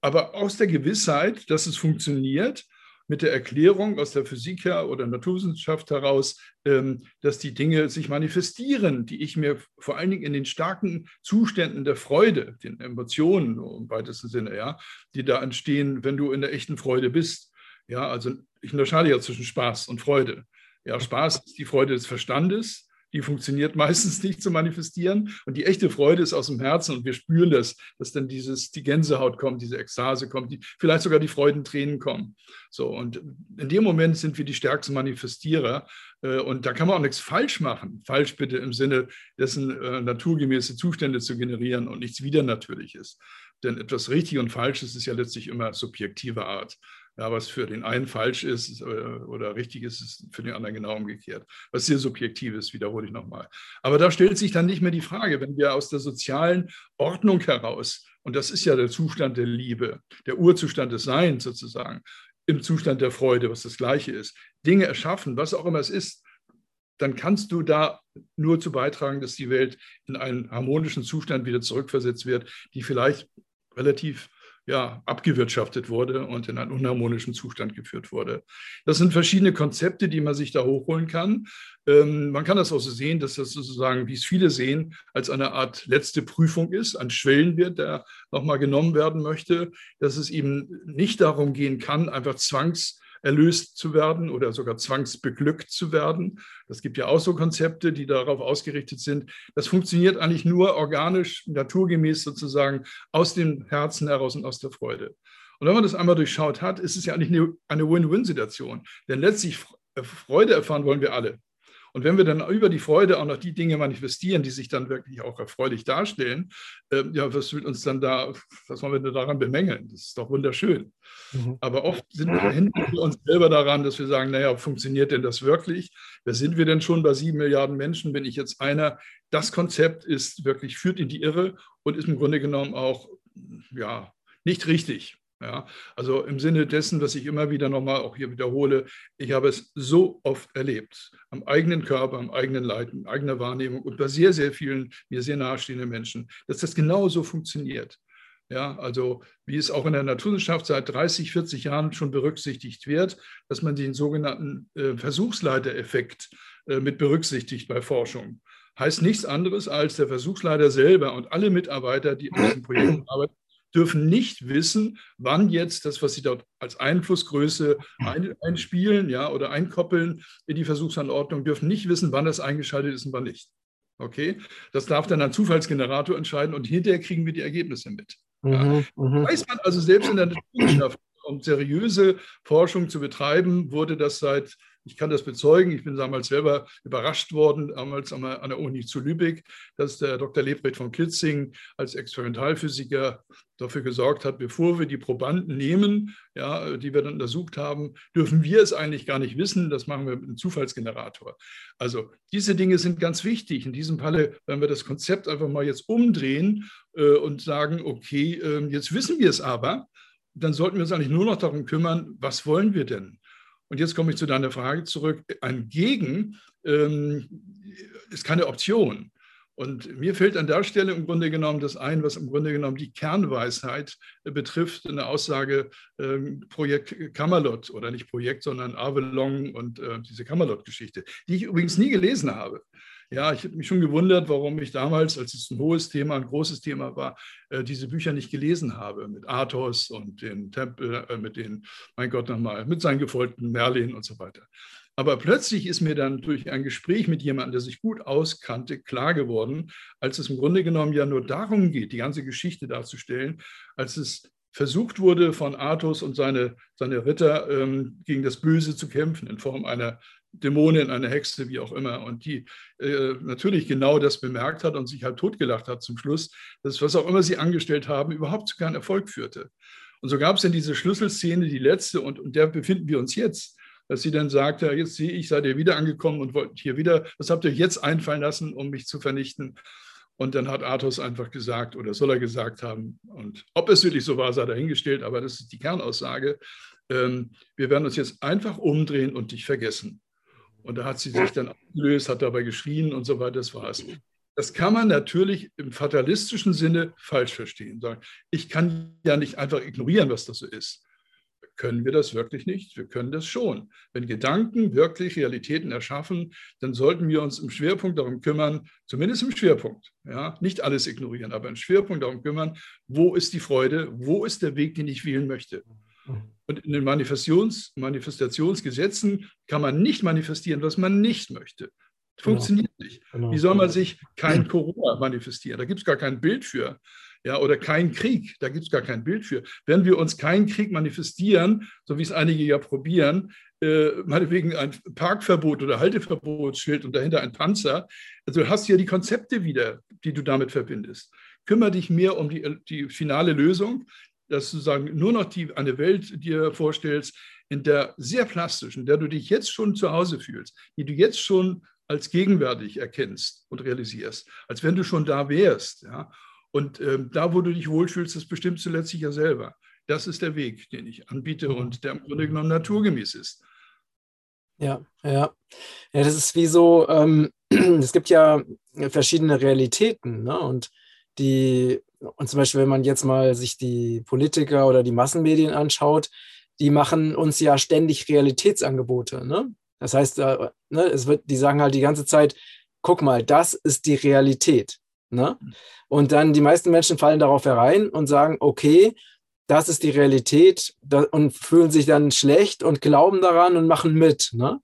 aber aus der Gewissheit, dass es funktioniert, mit der Erklärung aus der Physik her oder Naturwissenschaft heraus, ähm, dass die Dinge sich manifestieren, die ich mir vor allen Dingen in den starken Zuständen der Freude, den Emotionen im weitesten Sinne, ja, die da entstehen, wenn du in der echten Freude bist. Ja, also ich unterscheide ja zwischen Spaß und Freude. Ja, Spaß ist die Freude des Verstandes, die funktioniert meistens nicht zu manifestieren. Und die echte Freude ist aus dem Herzen und wir spüren das, dass dann dieses, die Gänsehaut kommt, diese Ekstase kommt, die, vielleicht sogar die Freudentränen kommen. So, und in dem Moment sind wir die stärksten Manifestierer. Äh, und da kann man auch nichts falsch machen. Falsch bitte im Sinne dessen, äh, naturgemäße Zustände zu generieren und nichts Widernatürliches. Denn etwas richtig und falsch ist, ja letztlich immer subjektive Art. Ja, was für den einen falsch ist äh, oder richtig ist, ist für den anderen genau umgekehrt. Was sehr subjektiv ist, wiederhole ich nochmal. Aber da stellt sich dann nicht mehr die Frage, wenn wir aus der sozialen Ordnung heraus, und das ist ja der Zustand der Liebe, der Urzustand des Seins sozusagen, im Zustand der Freude, was das Gleiche ist, Dinge erschaffen, was auch immer es ist, dann kannst du da nur zu beitragen, dass die Welt in einen harmonischen Zustand wieder zurückversetzt wird, die vielleicht relativ ja, abgewirtschaftet wurde und in einen unharmonischen Zustand geführt wurde. Das sind verschiedene Konzepte, die man sich da hochholen kann. Ähm, man kann das auch so sehen, dass das sozusagen, wie es viele sehen, als eine Art letzte Prüfung ist, ein Schwellenwert, der nochmal genommen werden möchte, dass es eben nicht darum gehen kann, einfach zwangs erlöst zu werden oder sogar zwangsbeglückt zu werden. Das gibt ja auch so Konzepte, die darauf ausgerichtet sind. Das funktioniert eigentlich nur organisch, naturgemäß sozusagen aus dem Herzen heraus und aus der Freude. Und wenn man das einmal durchschaut hat, ist es ja eigentlich eine Win-Win-Situation. Denn letztlich Freude erfahren wollen wir alle. Und wenn wir dann über die Freude auch noch die Dinge manifestieren, die sich dann wirklich auch erfreulich darstellen, äh, ja, was will uns dann da, was wollen wir denn daran bemängeln? Das ist doch wunderschön. Mhm. Aber oft sind wir, hindern wir uns selber daran, dass wir sagen, naja, funktioniert denn das wirklich? Wer sind wir denn schon bei sieben Milliarden Menschen? Bin ich jetzt einer? Das Konzept ist wirklich, führt in die Irre und ist im Grunde genommen auch, ja, nicht richtig. Ja, also im Sinne dessen, was ich immer wieder nochmal auch hier wiederhole, ich habe es so oft erlebt, am eigenen Körper, am eigenen Leid, in eigener Wahrnehmung und bei sehr, sehr vielen mir sehr nahestehenden Menschen, dass das genauso funktioniert. Ja, also wie es auch in der Naturwissenschaft seit 30, 40 Jahren schon berücksichtigt wird, dass man den sogenannten äh, Versuchsleitereffekt äh, mit berücksichtigt bei Forschung. Heißt nichts anderes, als der Versuchsleiter selber und alle Mitarbeiter, die an diesem Projekt arbeiten, dürfen nicht wissen, wann jetzt das, was sie dort als Einflussgröße ein, einspielen ja, oder einkoppeln in die Versuchsanordnung, dürfen nicht wissen, wann das eingeschaltet ist und wann nicht. Okay, das darf dann ein Zufallsgenerator entscheiden und hinterher kriegen wir die Ergebnisse mit. Ja. Mhm, mhm. Weiß man also selbst in der Naturwissenschaft, um seriöse Forschung zu betreiben, wurde das seit ich kann das bezeugen. Ich bin damals selber überrascht worden, damals an der Uni zu Lübeck, dass der Dr. Lebrecht von Kitzing als Experimentalphysiker dafür gesorgt hat, bevor wir die Probanden nehmen, ja, die wir dann untersucht haben, dürfen wir es eigentlich gar nicht wissen. Das machen wir mit einem Zufallsgenerator. Also diese Dinge sind ganz wichtig. In diesem Falle, wenn wir das Konzept einfach mal jetzt umdrehen äh, und sagen, okay, äh, jetzt wissen wir es aber, dann sollten wir uns eigentlich nur noch darum kümmern, was wollen wir denn? Und jetzt komme ich zu deiner Frage zurück. Ein Gegen ähm, ist keine Option. Und mir fällt an der Stelle im Grunde genommen das ein, was im Grunde genommen die Kernweisheit betrifft, eine Aussage ähm, Projekt Camelot oder nicht Projekt, sondern Avalon und äh, diese Camelot-Geschichte, die ich übrigens nie gelesen habe. Ja, ich habe mich schon gewundert, warum ich damals, als es ein hohes Thema, ein großes Thema war, äh, diese Bücher nicht gelesen habe mit Athos und den Tempel, äh, mit den, mein Gott nochmal, mit seinen gefolgten Merlin und so weiter. Aber plötzlich ist mir dann durch ein Gespräch mit jemandem, der sich gut auskannte, klar geworden, als es im Grunde genommen ja nur darum geht, die ganze Geschichte darzustellen, als es versucht wurde, von Athos und seine, seine Ritter ähm, gegen das Böse zu kämpfen in Form einer Dämonin, eine Hexe, wie auch immer, und die äh, natürlich genau das bemerkt hat und sich halt totgelacht hat zum Schluss, dass was auch immer sie angestellt haben, überhaupt zu keinem Erfolg führte. Und so gab es dann diese Schlüsselszene, die letzte, und, und der befinden wir uns jetzt, dass sie dann sagte, jetzt sehe ich, seid ihr wieder angekommen und wollt hier wieder, was habt ihr jetzt einfallen lassen, um mich zu vernichten? Und dann hat Athos einfach gesagt, oder soll er gesagt haben, und ob es wirklich so war, sei dahingestellt, aber das ist die Kernaussage, ähm, wir werden uns jetzt einfach umdrehen und dich vergessen. Und da hat sie sich dann abgelöst, hat dabei geschrien und so weiter, das war's. Das kann man natürlich im fatalistischen Sinne falsch verstehen. Sagen, ich kann ja nicht einfach ignorieren, was das so ist. Können wir das wirklich nicht? Wir können das schon. Wenn Gedanken wirklich Realitäten erschaffen, dann sollten wir uns im Schwerpunkt darum kümmern, zumindest im Schwerpunkt, ja, nicht alles ignorieren, aber im Schwerpunkt darum kümmern, wo ist die Freude, wo ist der Weg, den ich wählen möchte. Und in den Manifestations Manifestationsgesetzen kann man nicht manifestieren, was man nicht möchte. Das genau. funktioniert genau. nicht. Genau. Wie soll man sich kein Corona manifestieren? Da gibt es gar kein Bild für. Ja, oder kein Krieg, da gibt es gar kein Bild für. Wenn wir uns keinen Krieg manifestieren, so wie es einige ja probieren, äh, meinetwegen ein Parkverbot oder Halteverbotsschild und dahinter ein Panzer, also hast du ja die Konzepte wieder, die du damit verbindest. Kümmere dich mehr um die, die finale Lösung, dass du sagen, nur noch die, eine Welt dir vorstellst, in der sehr plastisch, in der du dich jetzt schon zu Hause fühlst, die du jetzt schon als gegenwärtig erkennst und realisierst, als wenn du schon da wärst. Ja? Und ähm, da, wo du dich wohlfühlst, das bestimmst du letztlich ja selber. Das ist der Weg, den ich anbiete und der im Grunde genommen naturgemäß ist. Ja, ja. Ja, das ist wie so, ähm, es gibt ja verschiedene Realitäten, ne? Und die und zum Beispiel, wenn man jetzt mal sich die Politiker oder die Massenmedien anschaut, die machen uns ja ständig Realitätsangebote. Ne? Das heißt, äh, ne, es wird, die sagen halt die ganze Zeit, guck mal, das ist die Realität. Ne? Und dann die meisten Menschen fallen darauf herein und sagen, okay, das ist die Realität und fühlen sich dann schlecht und glauben daran und machen mit. Ne?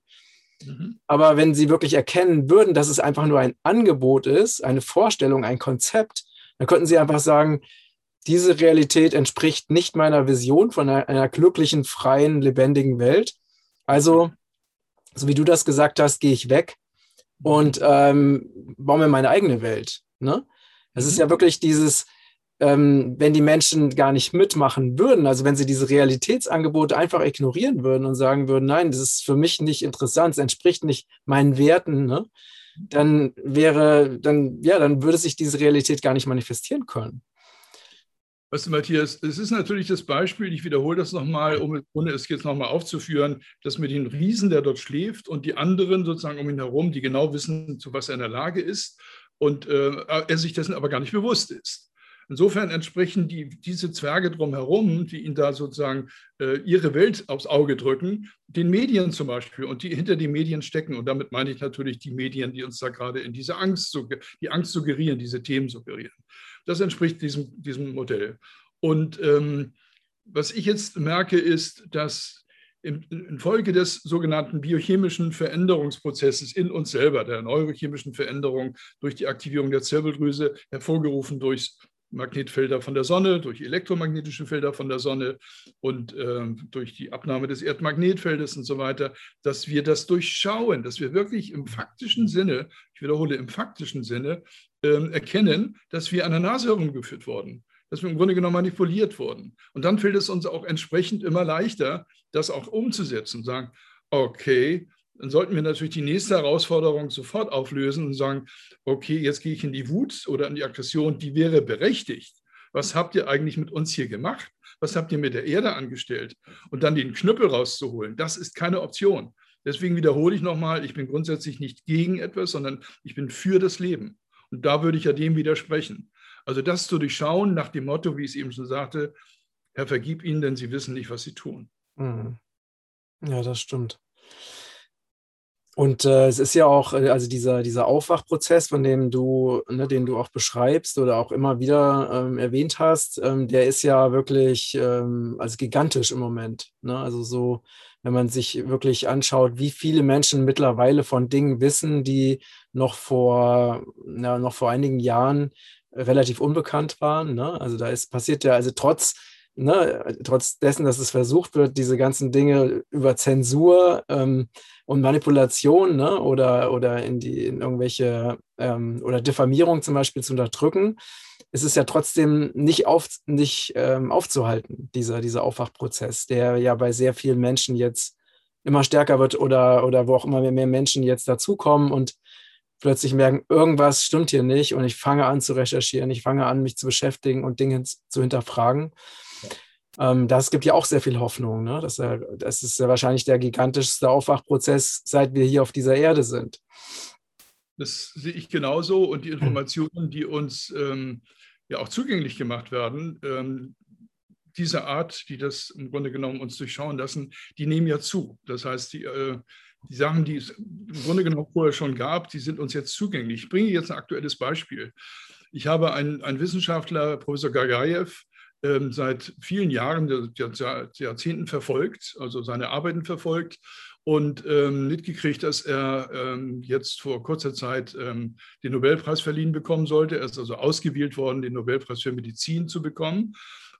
Mhm. Aber wenn sie wirklich erkennen würden, dass es einfach nur ein Angebot ist, eine Vorstellung, ein Konzept, dann könnten sie einfach sagen, diese Realität entspricht nicht meiner Vision von einer, einer glücklichen, freien, lebendigen Welt. Also, so wie du das gesagt hast, gehe ich weg und ähm, baue mir meine eigene Welt. Ne? Es ist mhm. ja wirklich dieses, ähm, wenn die Menschen gar nicht mitmachen würden, also wenn sie diese Realitätsangebote einfach ignorieren würden und sagen würden, nein, das ist für mich nicht interessant, es entspricht nicht meinen Werten, ne? Dann wäre, dann, ja, dann würde sich diese Realität gar nicht manifestieren können. Weißt du, Matthias, es ist natürlich das Beispiel, ich wiederhole das nochmal, um, ohne es jetzt nochmal aufzuführen, dass mit dem Riesen, der dort schläft und die anderen sozusagen um ihn herum, die genau wissen, zu was er in der Lage ist und äh, er sich dessen aber gar nicht bewusst ist. Insofern entsprechen die, diese Zwerge drumherum, die ihn da sozusagen äh, ihre Welt aufs Auge drücken, den Medien zum Beispiel und die hinter den Medien stecken. Und damit meine ich natürlich die Medien, die uns da gerade in diese Angst, die Angst suggerieren, diese Themen suggerieren. Das entspricht diesem, diesem Modell. Und ähm, was ich jetzt merke, ist, dass infolge des sogenannten biochemischen Veränderungsprozesses in uns selber, der neurochemischen Veränderung durch die Aktivierung der Zirbeldrüse, hervorgerufen durch Magnetfelder von der Sonne, durch elektromagnetische Felder von der Sonne und äh, durch die Abnahme des Erdmagnetfeldes und so weiter, dass wir das durchschauen, dass wir wirklich im faktischen Sinne, ich wiederhole, im faktischen Sinne äh, erkennen, dass wir an der Nase herumgeführt wurden, dass wir im Grunde genommen manipuliert wurden. Und dann fällt es uns auch entsprechend immer leichter, das auch umzusetzen, sagen, okay, dann sollten wir natürlich die nächste Herausforderung sofort auflösen und sagen, okay, jetzt gehe ich in die Wut oder in die Aggression, die wäre berechtigt. Was habt ihr eigentlich mit uns hier gemacht? Was habt ihr mit der Erde angestellt? Und dann den Knüppel rauszuholen, das ist keine Option. Deswegen wiederhole ich nochmal, ich bin grundsätzlich nicht gegen etwas, sondern ich bin für das Leben. Und da würde ich ja dem widersprechen. Also das zu durchschauen nach dem Motto, wie ich es eben schon sagte, Herr, vergib ihnen, denn sie wissen nicht, was sie tun. Mhm. Ja, das stimmt. Und äh, es ist ja auch, äh, also dieser, dieser Aufwachprozess, von dem du, ne, den du auch beschreibst oder auch immer wieder ähm, erwähnt hast, ähm, der ist ja wirklich ähm, also gigantisch im Moment. Ne? Also so, wenn man sich wirklich anschaut, wie viele Menschen mittlerweile von Dingen wissen, die noch vor, ja, noch vor einigen Jahren relativ unbekannt waren. Ne? Also da ist passiert ja, also trotz Ne, trotz dessen, dass es versucht wird, diese ganzen Dinge über Zensur ähm, und Manipulation ne, oder, oder in, die, in irgendwelche ähm, oder Diffamierung zum Beispiel zu unterdrücken, ist es ja trotzdem nicht, auf, nicht ähm, aufzuhalten, dieser, dieser Aufwachprozess, der ja bei sehr vielen Menschen jetzt immer stärker wird oder, oder wo auch immer mehr Menschen jetzt dazukommen und plötzlich merken, irgendwas stimmt hier nicht und ich fange an zu recherchieren, ich fange an, mich zu beschäftigen und Dinge zu hinterfragen. Ähm, das gibt ja auch sehr viel Hoffnung. Ne? Das, das ist ja wahrscheinlich der gigantischste Aufwachprozess, seit wir hier auf dieser Erde sind. Das sehe ich genauso. Und die Informationen, die uns ähm, ja auch zugänglich gemacht werden, ähm, dieser Art, die das im Grunde genommen uns durchschauen lassen, die nehmen ja zu. Das heißt, die, äh, die Sachen, die es im Grunde genommen vorher schon gab, die sind uns jetzt zugänglich. Ich bringe jetzt ein aktuelles Beispiel. Ich habe einen, einen Wissenschaftler, Professor Gagayev, seit vielen Jahren, Jahrzehnten verfolgt, also seine Arbeiten verfolgt und ähm, mitgekriegt, dass er ähm, jetzt vor kurzer Zeit ähm, den Nobelpreis verliehen bekommen sollte. Er ist also ausgewählt worden, den Nobelpreis für Medizin zu bekommen.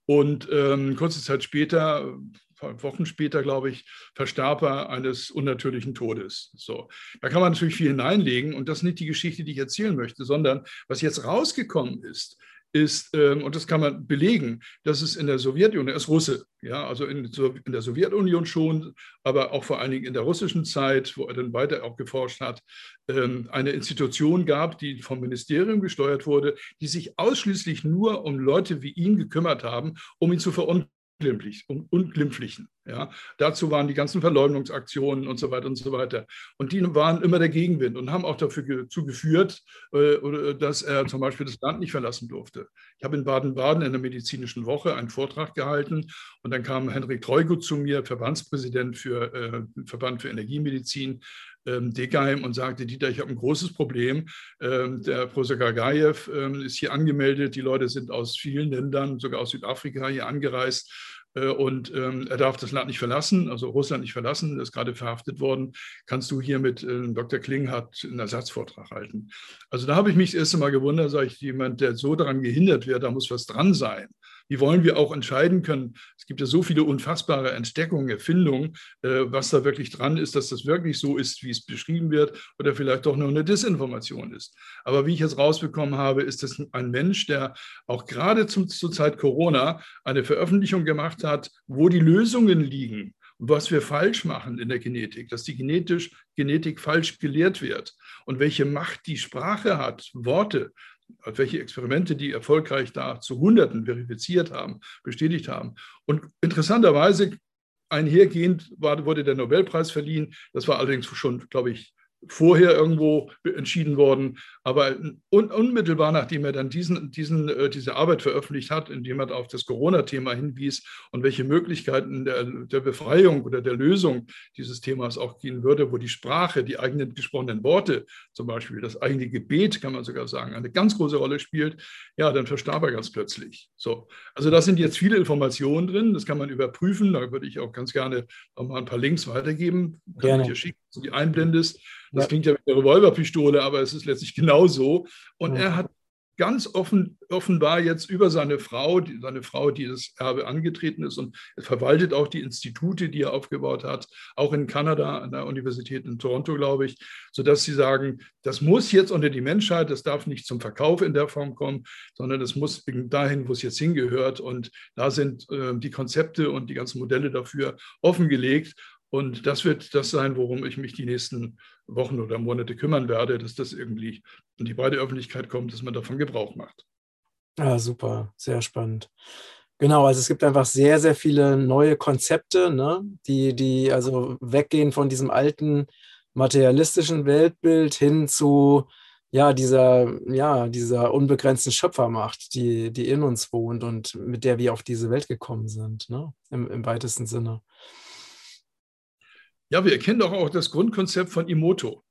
Und ähm, kurze Zeit später, Wochen später, glaube ich, verstarb er eines unnatürlichen Todes. So, da kann man natürlich viel hineinlegen und das ist nicht die Geschichte, die ich erzählen möchte, sondern was jetzt rausgekommen ist, ist, ähm, und das kann man belegen, dass es in der Sowjetunion, er ist Russe, ja, also in, in, der Sowjetunion schon, aber auch vor allen Dingen in der russischen Zeit, wo er dann weiter auch geforscht hat, ähm, eine Institution gab, die vom Ministerium gesteuert wurde, die sich ausschließlich nur um Leute wie ihn gekümmert haben, um ihn zu unglimpflich, unglimpflichen. Ja. Dazu waren die ganzen Verleumdungsaktionen und so weiter und so weiter. Und die waren immer der Gegenwind und haben auch dazu geführt, äh, dass er zum Beispiel das Land nicht verlassen durfte. Ich habe in Baden-Baden in der medizinischen Woche einen Vortrag gehalten und dann kam Henrik Treugut zu mir, Verbandspräsident für äh, Verband für Energiemedizin, ähm, Deckheim und sagte, Dieter, ich habe ein großes Problem. Ähm, der Professor Gagayev ähm, ist hier angemeldet. Die Leute sind aus vielen Ländern, sogar aus Südafrika, hier angereist. Äh, und ähm, er darf das Land nicht verlassen, also Russland nicht verlassen, ist gerade verhaftet worden. Kannst du hier mit äh, Dr. Klinghardt einen Ersatzvortrag halten? Also da habe ich mich das erste Mal gewundert, sage ich, jemand, der so daran gehindert wird, da muss was dran sein. Wie wollen wir auch entscheiden können? Es gibt ja so viele unfassbare Entdeckungen, Erfindungen, äh, was da wirklich dran ist, dass das wirklich so ist, wie es beschrieben wird, oder vielleicht doch nur eine Desinformation ist. Aber wie ich jetzt rausbekommen habe, ist das ein Mensch, der auch gerade zum, zur Zeit Corona eine Veröffentlichung gemacht hat, wo die Lösungen liegen was wir falsch machen in der Genetik, dass die genetisch, Genetik falsch gelehrt wird und welche Macht die Sprache hat, Worte, welche Experimente die erfolgreich da zu Hunderten verifiziert haben, bestätigt haben. Und interessanterweise einhergehend war, wurde der Nobelpreis verliehen. Das war allerdings schon, glaube ich, vorher irgendwo entschieden worden. Aber un unmittelbar nachdem er dann diesen, diesen, äh, diese Arbeit veröffentlicht hat, indem er auf das Corona-Thema hinwies und welche Möglichkeiten der, der Befreiung oder der Lösung dieses Themas auch gehen würde, wo die Sprache, die eigenen gesprochenen Worte, zum Beispiel das eigene Gebet, kann man sogar sagen, eine ganz große Rolle spielt, ja, dann verstarb er ganz plötzlich. So. Also da sind jetzt viele Informationen drin, das kann man überprüfen. Da würde ich auch ganz gerne noch mal ein paar Links weitergeben. Kann ich dir schicken, die einblendest. Das ja. klingt ja wie eine Revolverpistole, aber es ist letztlich genauso. Und ja. er hat ganz offen, offenbar jetzt über seine Frau, die, seine Frau, die das Erbe angetreten ist und verwaltet auch die Institute, die er aufgebaut hat, auch in Kanada, an der Universität in Toronto, glaube ich, sodass sie sagen, das muss jetzt unter die Menschheit, das darf nicht zum Verkauf in der Form kommen, sondern das muss dahin, wo es jetzt hingehört. Und da sind äh, die Konzepte und die ganzen Modelle dafür offengelegt. Und das wird das sein, worum ich mich die nächsten Wochen oder Monate kümmern werde, dass das irgendwie in die breite Öffentlichkeit kommt, dass man davon Gebrauch macht. Ja, super, sehr spannend. Genau, also es gibt einfach sehr, sehr viele neue Konzepte, ne, die, die also weggehen von diesem alten materialistischen Weltbild hin zu ja, dieser, ja, dieser unbegrenzten Schöpfermacht, die, die in uns wohnt und mit der wir auf diese Welt gekommen sind, ne? Im, im weitesten Sinne. Ja, wir erkennen doch auch das Grundkonzept von Imoto.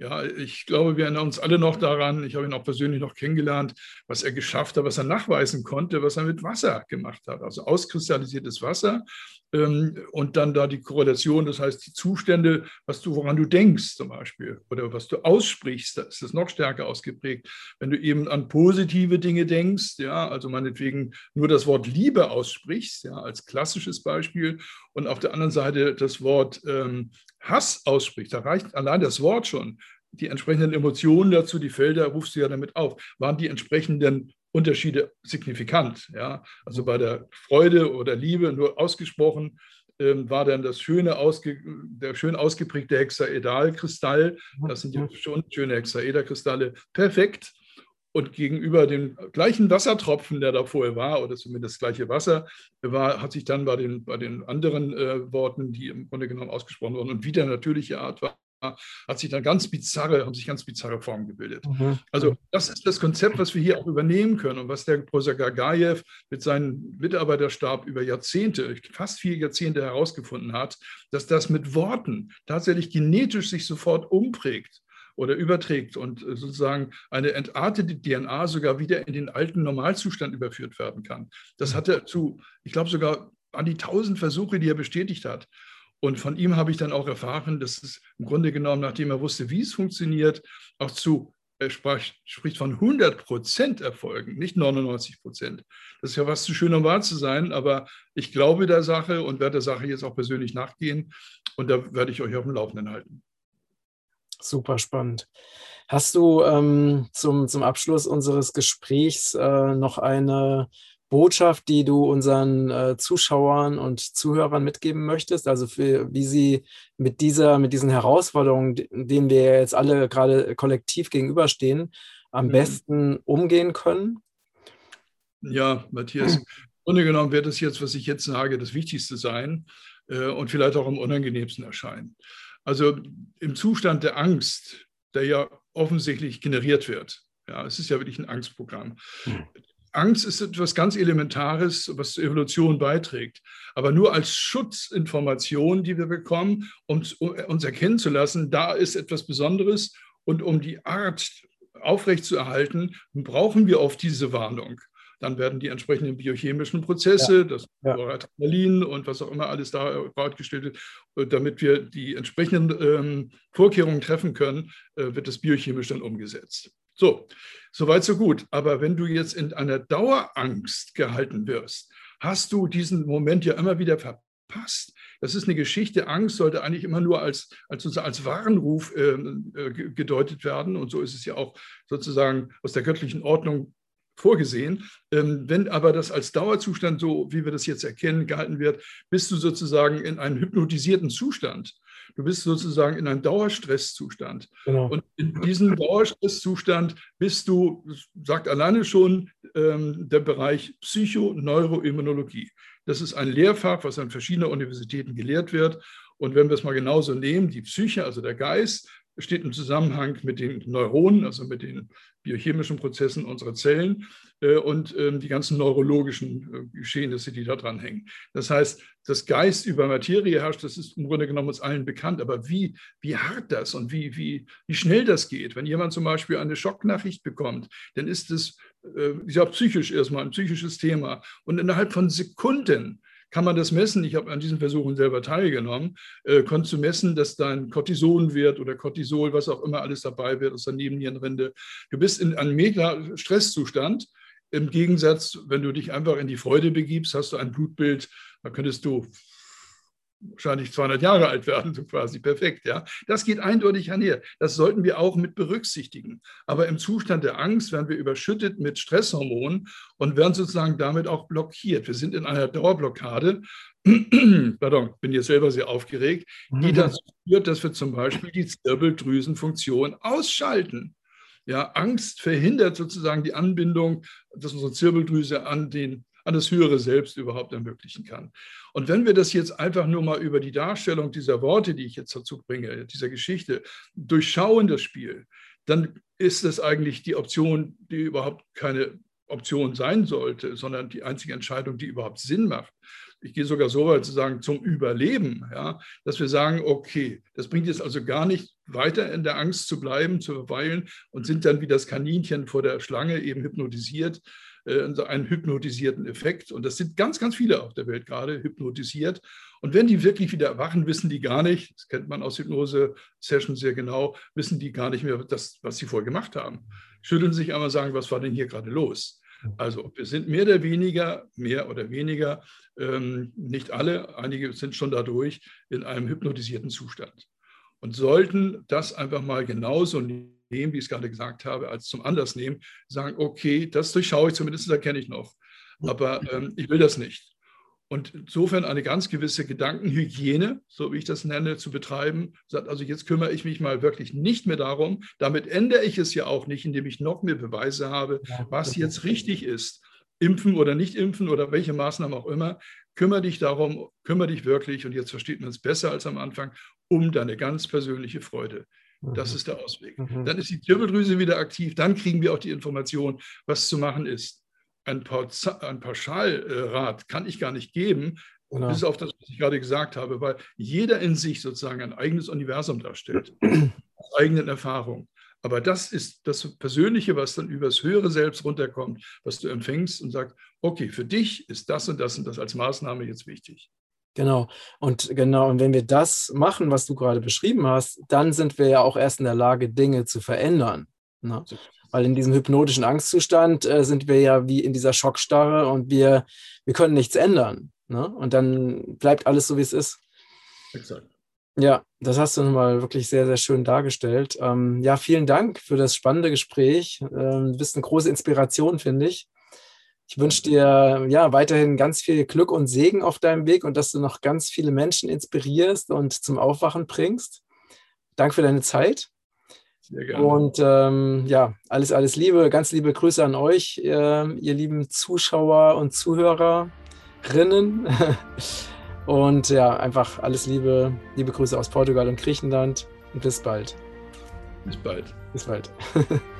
Ja, ich glaube, wir erinnern uns alle noch daran, ich habe ihn auch persönlich noch kennengelernt, was er geschafft hat, was er nachweisen konnte, was er mit Wasser gemacht hat. Also auskristallisiertes Wasser ähm, und dann da die Korrelation, das heißt die Zustände, was du, woran du denkst zum Beispiel oder was du aussprichst, da ist das noch stärker ausgeprägt. Wenn du eben an positive Dinge denkst, ja, also meinetwegen nur das Wort Liebe aussprichst, ja, als klassisches Beispiel und auf der anderen Seite das Wort ähm, Hass ausspricht, da reicht allein das Wort schon. Die entsprechenden Emotionen dazu, die Felder rufst du ja damit auf, waren die entsprechenden Unterschiede signifikant. Ja? Also bei der Freude oder Liebe nur ausgesprochen ähm, war dann das schöne, ausge, der schön ausgeprägte Hexaedalkristall, das sind ja schon schöne Hexaederkristalle, perfekt. Und gegenüber dem gleichen Wassertropfen, der da vorher war, oder zumindest das gleiche Wasser, war, hat sich dann bei den, bei den anderen äh, Worten, die im Grunde genommen ausgesprochen wurden und wieder natürliche Art war, hat sich dann ganz bizarre, haben sich ganz bizarre Formen gebildet. Mhm. Also das ist das Konzept, was wir hier auch übernehmen können und was der Professor Gagayev mit seinem Mitarbeiterstab über Jahrzehnte, fast vier Jahrzehnte herausgefunden hat, dass das mit Worten tatsächlich genetisch sich sofort umprägt oder überträgt und äh, sozusagen eine entartete DNA sogar wieder in den alten Normalzustand überführt werden kann. Das hat er zu, ich glaube sogar an die tausend Versuche, die er bestätigt hat. Und von ihm habe ich dann auch erfahren, dass es im Grunde genommen, nachdem er wusste, wie es funktioniert, auch zu, er sprach, spricht von 100 Prozent Erfolgen, nicht 99 Prozent. Das ist ja was zu schön, um wahr zu sein, aber ich glaube der Sache und werde der Sache jetzt auch persönlich nachgehen. Und da werde ich euch auf dem Laufenden halten. Super spannend. Hast du ähm, zum, zum Abschluss unseres Gesprächs äh, noch eine Botschaft, die du unseren äh, Zuschauern und Zuhörern mitgeben möchtest? Also für wie sie mit dieser, mit diesen Herausforderungen, denen wir jetzt alle gerade kollektiv gegenüberstehen, am mhm. besten umgehen können? Ja, Matthias, im Grunde genommen wird es jetzt, was ich jetzt sage, das Wichtigste sein äh, und vielleicht auch am unangenehmsten erscheinen. Also im Zustand der Angst, der ja offensichtlich generiert wird. Ja, es ist ja wirklich ein Angstprogramm. Hm. Angst ist etwas ganz Elementares, was zur Evolution beiträgt. Aber nur als Schutzinformation, die wir bekommen, um uns erkennen zu lassen, da ist etwas Besonderes. Und um die Art aufrechtzuerhalten, brauchen wir oft diese Warnung. Dann werden die entsprechenden biochemischen Prozesse, ja. das ja. Adrenalin und was auch immer alles da bereitgestellt wird, äh, damit wir die entsprechenden ähm, Vorkehrungen treffen können, äh, wird das biochemisch dann umgesetzt. So, soweit so gut. Aber wenn du jetzt in einer Dauerangst gehalten wirst, hast du diesen Moment ja immer wieder verpasst. Das ist eine Geschichte. Angst sollte eigentlich immer nur als, als, als Warnruf äh, äh gedeutet werden. Und so ist es ja auch sozusagen aus der göttlichen Ordnung vorgesehen. Ähm, wenn aber das als Dauerzustand, so wie wir das jetzt erkennen, gehalten wird, bist du sozusagen in einem hypnotisierten Zustand. Du bist sozusagen in einem Dauerstresszustand. Genau. Und in diesem Dauerstresszustand bist du, sagt alleine schon ähm, der Bereich Psychoneuroimmunologie. Das ist ein Lehrfach, was an verschiedenen Universitäten gelehrt wird. Und wenn wir es mal genauso nehmen, die Psyche, also der Geist, steht im Zusammenhang mit den Neuronen, also mit den biochemischen Prozessen unserer Zellen äh, und ähm, die ganzen neurologischen äh, Geschehnisse, die da dran hängen. Das heißt, das Geist über Materie herrscht, das ist im Grunde genommen uns allen bekannt. Aber wie, wie hart das und wie, wie, wie schnell das geht, wenn jemand zum Beispiel eine Schocknachricht bekommt, dann ist es äh, ja psychisch erstmal ein psychisches Thema. Und innerhalb von Sekunden kann man das messen? Ich habe an diesen Versuchen selber teilgenommen. Äh, konntest du messen, dass dein Cortisonwert oder Cortisol, was auch immer alles dabei wird aus der Nebennierenrinde, du bist in einem mega Stresszustand. Im Gegensatz, wenn du dich einfach in die Freude begibst, hast du ein Blutbild, da könntest du wahrscheinlich 200 Jahre alt werden, so quasi perfekt. Ja, das geht eindeutig einher. Das sollten wir auch mit berücksichtigen. Aber im Zustand der Angst werden wir überschüttet mit Stresshormonen und werden sozusagen damit auch blockiert. Wir sind in einer Dauerblockade. Pardon, bin jetzt selber sehr aufgeregt, die mhm. dazu führt, dass wir zum Beispiel die Zirbeldrüsenfunktion ausschalten. Ja, Angst verhindert sozusagen die Anbindung, dass unsere Zirbeldrüse an den an das höhere Selbst überhaupt ermöglichen kann. Und wenn wir das jetzt einfach nur mal über die Darstellung dieser Worte, die ich jetzt dazu bringe, dieser Geschichte, durchschauen das Spiel, dann ist das eigentlich die Option, die überhaupt keine Option sein sollte, sondern die einzige Entscheidung, die überhaupt Sinn macht. Ich gehe sogar so weit zu sagen, zum Überleben, ja, dass wir sagen, okay, das bringt jetzt also gar nicht weiter in der Angst zu bleiben, zu verweilen und sind dann wie das Kaninchen vor der Schlange eben hypnotisiert, einen hypnotisierten Effekt. Und das sind ganz, ganz viele auf der Welt gerade hypnotisiert. Und wenn die wirklich wieder erwachen, wissen die gar nicht, das kennt man aus Hypnose-Sessions sehr genau, wissen die gar nicht mehr, das, was sie vorher gemacht haben. Schütteln sich einmal sagen, was war denn hier gerade los? Also wir sind mehr oder weniger, mehr oder weniger, ähm, nicht alle, einige sind schon dadurch in einem hypnotisierten Zustand und sollten das einfach mal genauso nehmen nehmen, wie ich es gerade gesagt habe, als zum Anlass nehmen, sagen, okay, das durchschaue ich, zumindest erkenne ich noch. Aber ähm, ich will das nicht. Und insofern eine ganz gewisse Gedankenhygiene, so wie ich das nenne, zu betreiben. Sagt, also jetzt kümmere ich mich mal wirklich nicht mehr darum. Damit ändere ich es ja auch nicht, indem ich noch mehr Beweise habe, was jetzt richtig ist. Impfen oder nicht impfen oder welche Maßnahmen auch immer. Kümmere dich darum, kümmere dich wirklich, und jetzt versteht man es besser als am Anfang, um deine ganz persönliche Freude. Das mhm. ist der Ausweg. Mhm. Dann ist die Zirbeldrüse wieder aktiv, dann kriegen wir auch die Information, was zu machen ist. Ein, ein Pauschalrat kann ich gar nicht geben, genau. bis auf das, was ich gerade gesagt habe, weil jeder in sich sozusagen ein eigenes Universum darstellt, aus eigenen Erfahrungen. Aber das ist das Persönliche, was dann übers höhere Selbst runterkommt, was du empfängst und sagst, okay, für dich ist das und das und das als Maßnahme jetzt wichtig. Genau. Und genau, und wenn wir das machen, was du gerade beschrieben hast, dann sind wir ja auch erst in der Lage, Dinge zu verändern. Ne? Weil in diesem hypnotischen Angstzustand äh, sind wir ja wie in dieser Schockstarre und wir, wir können nichts ändern. Ne? Und dann bleibt alles so, wie es ist. Exakt. Ja, das hast du nochmal wirklich sehr, sehr schön dargestellt. Ähm, ja, vielen Dank für das spannende Gespräch. Ähm, du bist eine große Inspiration, finde ich. Ich wünsche dir ja weiterhin ganz viel Glück und Segen auf deinem Weg und dass du noch ganz viele Menschen inspirierst und zum Aufwachen bringst. Danke für deine Zeit. Sehr gerne. Und ähm, ja, alles, alles Liebe, ganz liebe Grüße an euch, äh, ihr lieben Zuschauer und Zuhörerinnen. und ja, einfach alles Liebe, liebe Grüße aus Portugal und Griechenland und bis bald. Bis bald. Bis bald.